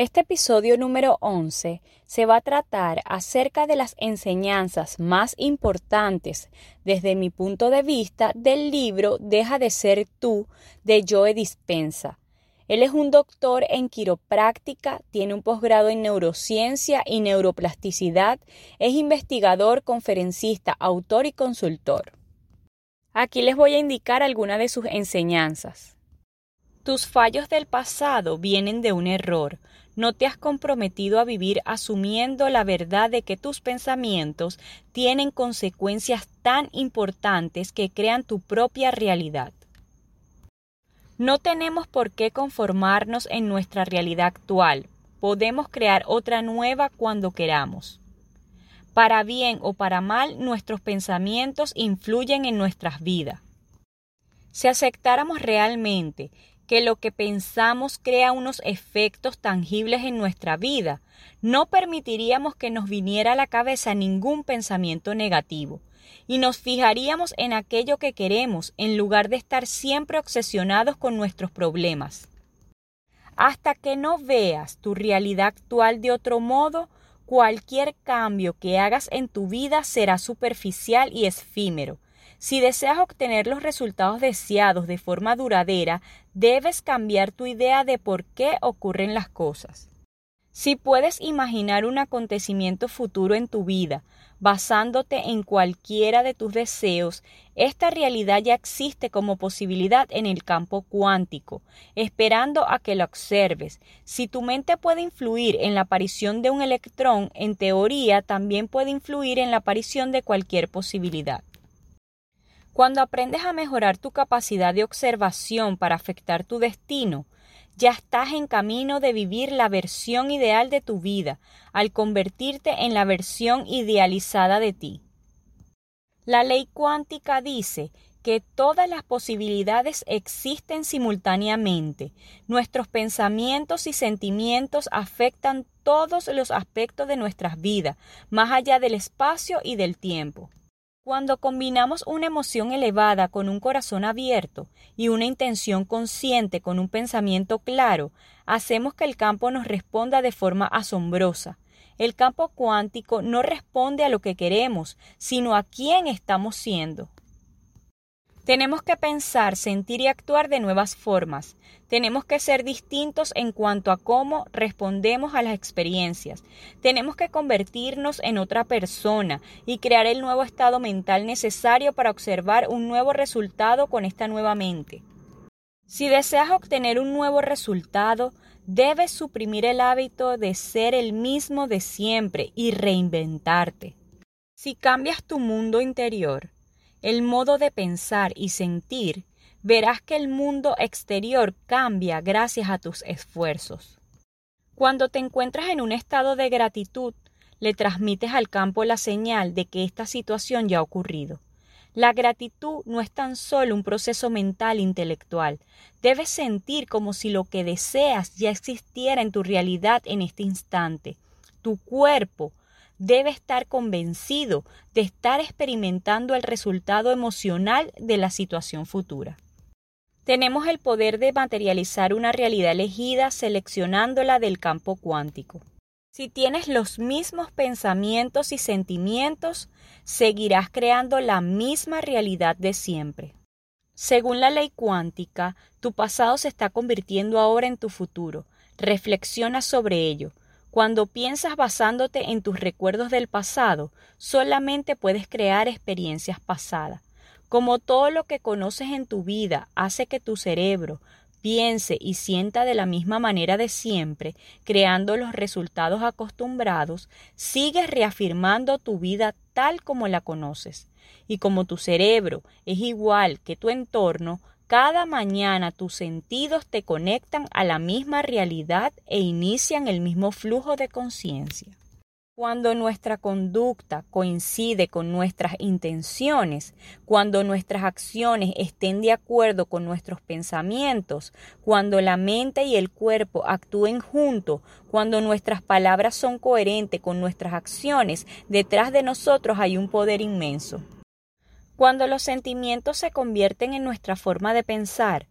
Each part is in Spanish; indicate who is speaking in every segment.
Speaker 1: Este episodio número 11 se va a tratar acerca de las enseñanzas más importantes desde mi punto de vista del libro Deja de ser tú de Joe Dispensa. Él es un doctor en quiropráctica, tiene un posgrado en neurociencia y neuroplasticidad, es investigador, conferencista, autor y consultor. Aquí les voy a indicar algunas de sus enseñanzas. Tus fallos del pasado vienen de un error, no te has comprometido a vivir asumiendo la verdad de que tus pensamientos tienen consecuencias tan importantes que crean tu propia realidad. No tenemos por qué conformarnos en nuestra realidad actual. Podemos crear otra nueva cuando queramos. Para bien o para mal, nuestros pensamientos influyen en nuestras vidas. Si aceptáramos realmente que lo que pensamos crea unos efectos tangibles en nuestra vida. No permitiríamos que nos viniera a la cabeza ningún pensamiento negativo y nos fijaríamos en aquello que queremos en lugar de estar siempre obsesionados con nuestros problemas. Hasta que no veas tu realidad actual de otro modo, cualquier cambio que hagas en tu vida será superficial y efímero, si deseas obtener los resultados deseados de forma duradera, debes cambiar tu idea de por qué ocurren las cosas. Si puedes imaginar un acontecimiento futuro en tu vida, basándote en cualquiera de tus deseos, esta realidad ya existe como posibilidad en el campo cuántico, esperando a que lo observes. Si tu mente puede influir en la aparición de un electrón, en teoría también puede influir en la aparición de cualquier posibilidad. Cuando aprendes a mejorar tu capacidad de observación para afectar tu destino, ya estás en camino de vivir la versión ideal de tu vida, al convertirte en la versión idealizada de ti. La ley cuántica dice que todas las posibilidades existen simultáneamente. Nuestros pensamientos y sentimientos afectan todos los aspectos de nuestras vidas, más allá del espacio y del tiempo. Cuando combinamos una emoción elevada con un corazón abierto y una intención consciente con un pensamiento claro, hacemos que el campo nos responda de forma asombrosa. El campo cuántico no responde a lo que queremos, sino a quién estamos siendo. Tenemos que pensar, sentir y actuar de nuevas formas. Tenemos que ser distintos en cuanto a cómo respondemos a las experiencias. Tenemos que convertirnos en otra persona y crear el nuevo estado mental necesario para observar un nuevo resultado con esta nueva mente. Si deseas obtener un nuevo resultado, debes suprimir el hábito de ser el mismo de siempre y reinventarte. Si cambias tu mundo interior, el modo de pensar y sentir, verás que el mundo exterior cambia gracias a tus esfuerzos. Cuando te encuentras en un estado de gratitud, le transmites al campo la señal de que esta situación ya ha ocurrido. La gratitud no es tan solo un proceso mental intelectual. Debes sentir como si lo que deseas ya existiera en tu realidad en este instante. Tu cuerpo, debe estar convencido de estar experimentando el resultado emocional de la situación futura. Tenemos el poder de materializar una realidad elegida seleccionándola del campo cuántico. Si tienes los mismos pensamientos y sentimientos, seguirás creando la misma realidad de siempre. Según la ley cuántica, tu pasado se está convirtiendo ahora en tu futuro. Reflexiona sobre ello. Cuando piensas basándote en tus recuerdos del pasado, solamente puedes crear experiencias pasadas. Como todo lo que conoces en tu vida hace que tu cerebro piense y sienta de la misma manera de siempre, creando los resultados acostumbrados, sigues reafirmando tu vida tal como la conoces. Y como tu cerebro es igual que tu entorno, cada mañana tus sentidos te conectan a la misma realidad e inician el mismo flujo de conciencia. Cuando nuestra conducta coincide con nuestras intenciones, cuando nuestras acciones estén de acuerdo con nuestros pensamientos, cuando la mente y el cuerpo actúen juntos, cuando nuestras palabras son coherentes con nuestras acciones, detrás de nosotros hay un poder inmenso. Cuando los sentimientos se convierten en nuestra forma de pensar,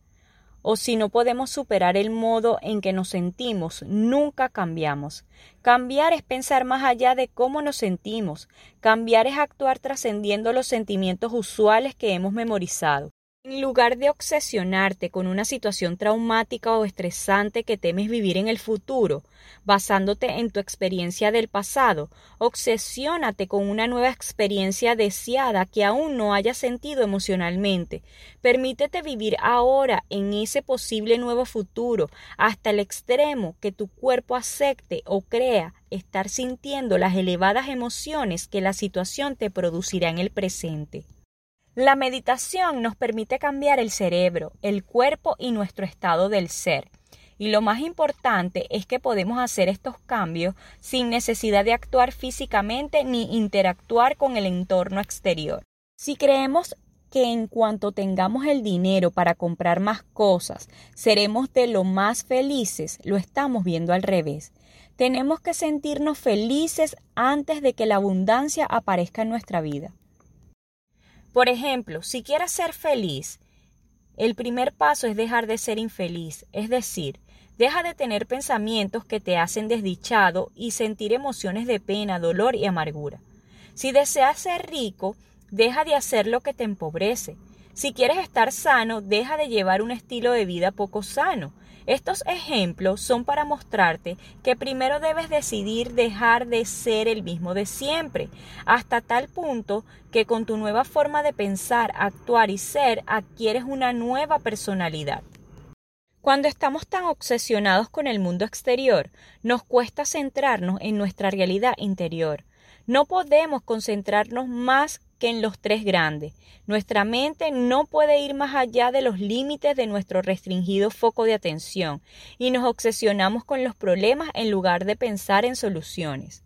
Speaker 1: o si no podemos superar el modo en que nos sentimos, nunca cambiamos. Cambiar es pensar más allá de cómo nos sentimos. Cambiar es actuar trascendiendo los sentimientos usuales que hemos memorizado. En lugar de obsesionarte con una situación traumática o estresante que temes vivir en el futuro, basándote en tu experiencia del pasado, obsesiónate con una nueva experiencia deseada que aún no hayas sentido emocionalmente. Permítete vivir ahora en ese posible nuevo futuro hasta el extremo que tu cuerpo acepte o crea estar sintiendo las elevadas emociones que la situación te producirá en el presente. La meditación nos permite cambiar el cerebro, el cuerpo y nuestro estado del ser. Y lo más importante es que podemos hacer estos cambios sin necesidad de actuar físicamente ni interactuar con el entorno exterior. Si creemos que en cuanto tengamos el dinero para comprar más cosas, seremos de lo más felices, lo estamos viendo al revés. Tenemos que sentirnos felices antes de que la abundancia aparezca en nuestra vida. Por ejemplo, si quieres ser feliz, el primer paso es dejar de ser infeliz, es decir, deja de tener pensamientos que te hacen desdichado y sentir emociones de pena, dolor y amargura. Si deseas ser rico, deja de hacer lo que te empobrece. Si quieres estar sano, deja de llevar un estilo de vida poco sano. Estos ejemplos son para mostrarte que primero debes decidir dejar de ser el mismo de siempre, hasta tal punto que con tu nueva forma de pensar, actuar y ser adquieres una nueva personalidad. Cuando estamos tan obsesionados con el mundo exterior, nos cuesta centrarnos en nuestra realidad interior. No podemos concentrarnos más que en los tres grandes. Nuestra mente no puede ir más allá de los límites de nuestro restringido foco de atención y nos obsesionamos con los problemas en lugar de pensar en soluciones.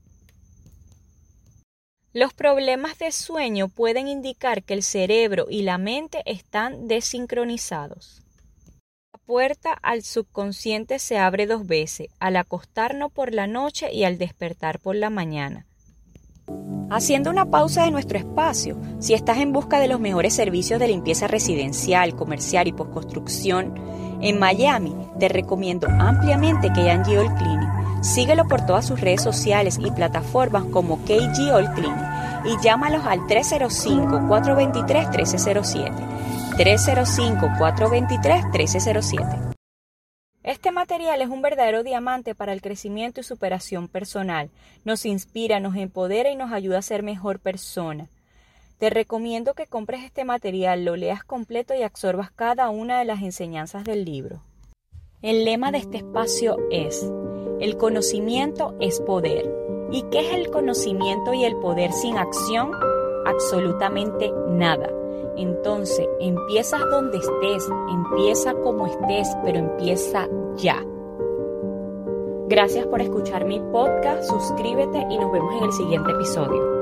Speaker 1: Los problemas de sueño pueden indicar que el cerebro y la mente están desincronizados. La puerta al subconsciente se abre dos veces, al acostarnos por la noche y al despertar por la mañana. Haciendo una pausa de nuestro espacio, si estás en busca de los mejores servicios de limpieza residencial, comercial y postconstrucción en Miami, te recomiendo ampliamente KG All Cleaning. Síguelo por todas sus redes sociales y plataformas como KG All Cleaning y llámalos al 305-423-1307. 305-423-1307. Este material es un verdadero diamante para el crecimiento y superación personal. Nos inspira, nos empodera y nos ayuda a ser mejor persona. Te recomiendo que compres este material, lo leas completo y absorbas cada una de las enseñanzas del libro. El lema de este espacio es, el conocimiento es poder. ¿Y qué es el conocimiento y el poder sin acción? Absolutamente nada. Entonces, empiezas donde estés, empieza como estés, pero empieza ya. Gracias por escuchar mi podcast, suscríbete y nos vemos en el siguiente episodio.